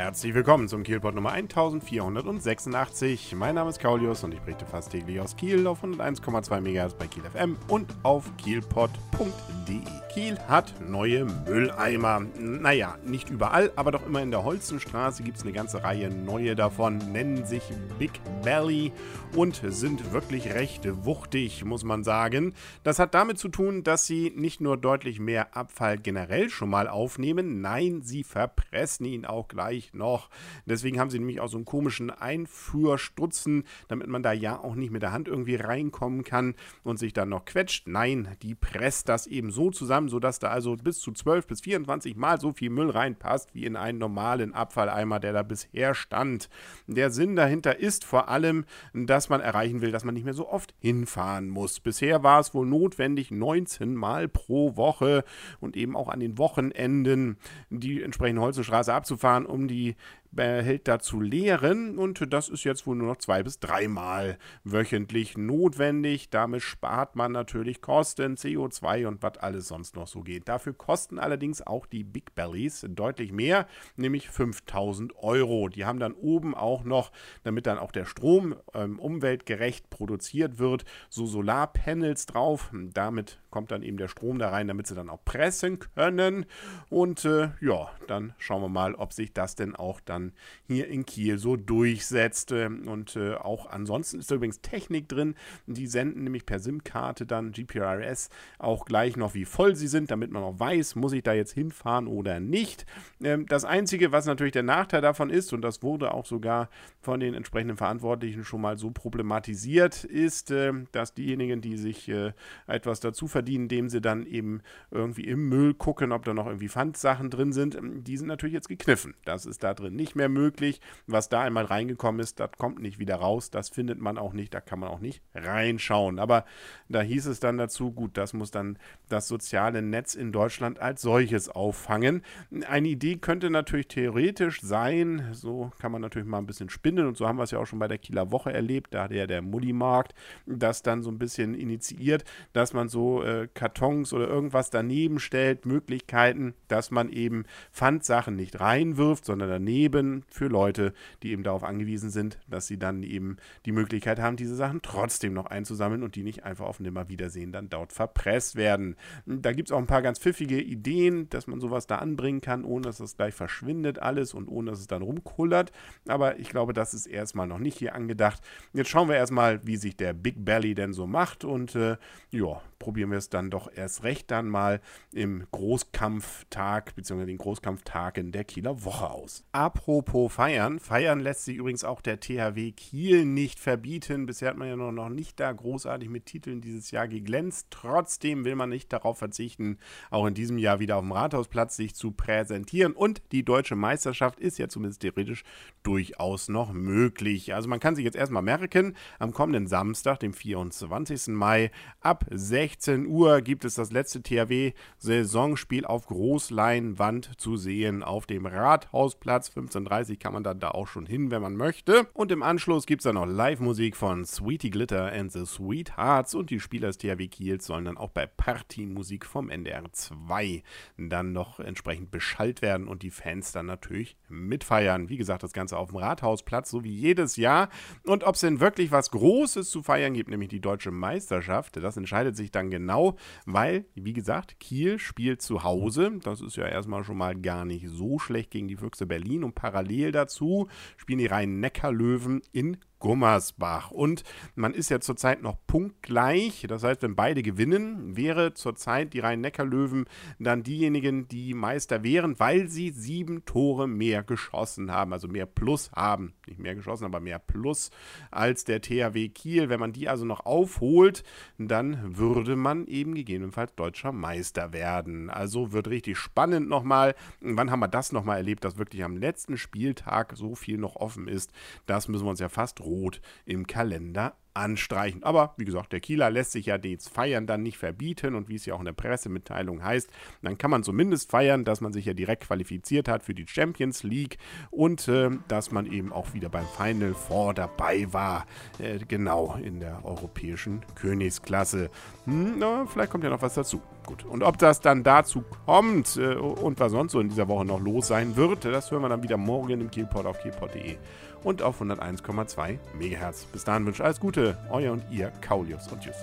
Herzlich willkommen zum Kielpot Nummer 1486. Mein Name ist Kaulius und ich berichte fast täglich aus Kiel auf 101,2 MHz bei Kiel FM und auf kielpot.de. Kiel hat neue Mülleimer. Naja, nicht überall, aber doch immer in der Holzenstraße gibt es eine ganze Reihe neue davon, nennen sich Big Belly und sind wirklich recht wuchtig, muss man sagen. Das hat damit zu tun, dass sie nicht nur deutlich mehr Abfall generell schon mal aufnehmen, nein, sie verpressen ihn auch gleich noch. Deswegen haben sie nämlich auch so einen komischen Einführstutzen, damit man da ja auch nicht mit der Hand irgendwie reinkommen kann und sich dann noch quetscht. Nein, die presst das eben so zusammen sodass da also bis zu 12 bis 24 Mal so viel Müll reinpasst wie in einen normalen Abfalleimer, der da bisher stand. Der Sinn dahinter ist vor allem, dass man erreichen will, dass man nicht mehr so oft hinfahren muss. Bisher war es wohl notwendig, 19 Mal pro Woche und eben auch an den Wochenenden die entsprechende Holzenstraße abzufahren, um die the Behälter zu leeren und das ist jetzt wohl nur noch zwei bis dreimal wöchentlich notwendig. Damit spart man natürlich Kosten, CO2 und was alles sonst noch so geht. Dafür kosten allerdings auch die Big Bellies deutlich mehr, nämlich 5000 Euro. Die haben dann oben auch noch, damit dann auch der Strom ähm, umweltgerecht produziert wird, so Solarpanels drauf. Damit kommt dann eben der Strom da rein, damit sie dann auch pressen können. Und äh, ja, dann schauen wir mal, ob sich das denn auch dann dann hier in Kiel so durchsetzt. Und äh, auch ansonsten ist da übrigens Technik drin. Die senden nämlich per SIM-Karte dann GPRS auch gleich noch, wie voll sie sind, damit man auch weiß, muss ich da jetzt hinfahren oder nicht. Ähm, das Einzige, was natürlich der Nachteil davon ist, und das wurde auch sogar von den entsprechenden Verantwortlichen schon mal so problematisiert, ist, äh, dass diejenigen, die sich äh, etwas dazu verdienen, indem sie dann eben irgendwie im Müll gucken, ob da noch irgendwie Pfandsachen drin sind, die sind natürlich jetzt gekniffen. Das ist da drin nicht nicht mehr möglich. Was da einmal reingekommen ist, das kommt nicht wieder raus. Das findet man auch nicht. Da kann man auch nicht reinschauen. Aber da hieß es dann dazu, gut, das muss dann das soziale Netz in Deutschland als solches auffangen. Eine Idee könnte natürlich theoretisch sein, so kann man natürlich mal ein bisschen spinnen und so haben wir es ja auch schon bei der Kieler Woche erlebt. Da hat ja der Mullimarkt das dann so ein bisschen initiiert, dass man so äh, Kartons oder irgendwas daneben stellt, Möglichkeiten, dass man eben Pfandsachen nicht reinwirft, sondern daneben eben für Leute, die eben darauf angewiesen sind, dass sie dann eben die Möglichkeit haben, diese Sachen trotzdem noch einzusammeln und die nicht einfach auf Nimmerwiedersehen dann dort verpresst werden. Da gibt es auch ein paar ganz pfiffige Ideen, dass man sowas da anbringen kann, ohne dass es gleich verschwindet alles und ohne dass es dann rumkullert. Aber ich glaube, das ist erstmal noch nicht hier angedacht. Jetzt schauen wir erstmal, wie sich der Big Belly denn so macht und äh, ja, probieren wir es dann doch erst recht dann mal im Großkampftag bzw. den Großkampftagen der Kieler Woche aus. Apropos feiern, feiern lässt sich übrigens auch der THW Kiel nicht verbieten. Bisher hat man ja noch, nicht da großartig mit Titeln dieses Jahr geglänzt. Trotzdem will man nicht darauf verzichten, auch in diesem Jahr wieder auf dem Rathausplatz sich zu präsentieren. Und die deutsche Meisterschaft ist ja zumindest theoretisch durchaus noch möglich. Also man kann sich jetzt erstmal merken, am kommenden Samstag, dem 24. Mai, ab 16 16 Uhr gibt es das letzte THW-Saisonspiel auf Großleinwand zu sehen auf dem Rathausplatz. 15.30 Uhr kann man dann da auch schon hin, wenn man möchte. Und im Anschluss gibt es dann noch Live-Musik von Sweetie Glitter and the Sweethearts und die Spieler des THW Kiels sollen dann auch bei Partymusik vom NDR 2 dann noch entsprechend beschallt werden und die Fans dann natürlich mitfeiern. Wie gesagt, das Ganze auf dem Rathausplatz, so wie jedes Jahr. Und ob es denn wirklich was Großes zu feiern gibt, nämlich die deutsche Meisterschaft, das entscheidet sich dann dann genau, weil, wie gesagt, Kiel spielt zu Hause. Das ist ja erstmal schon mal gar nicht so schlecht gegen die Füchse Berlin. Und parallel dazu spielen die Rhein-Neckar-Löwen in Gummersbach. Und man ist ja zurzeit noch punktgleich. Das heißt, wenn beide gewinnen, wäre zurzeit die Rhein-Neckar-Löwen dann diejenigen, die Meister wären, weil sie sieben Tore mehr geschossen haben. Also mehr Plus haben. Nicht mehr geschossen, aber mehr Plus als der THW Kiel. Wenn man die also noch aufholt, dann würde man eben gegebenenfalls deutscher Meister werden. Also wird richtig spannend nochmal. Wann haben wir das nochmal erlebt, dass wirklich am letzten Spieltag so viel noch offen ist? Das müssen wir uns ja fast rot im Kalender anstreichen. Aber wie gesagt, der Kieler lässt sich ja das Feiern dann nicht verbieten und wie es ja auch in der Pressemitteilung heißt, dann kann man zumindest feiern, dass man sich ja direkt qualifiziert hat für die Champions League und äh, dass man eben auch wieder beim Final Four dabei war. Äh, genau in der europäischen Königsklasse. Hm, na, vielleicht kommt ja noch was dazu. Gut. Und ob das dann dazu kommt äh, und was sonst so in dieser Woche noch los sein wird, das hören wir dann wieder morgen im Kielport auf kielport.de und auf 101,2 MHz. Bis dahin wünsche ich alles Gute, euer und ihr Kaulius und Tschüss.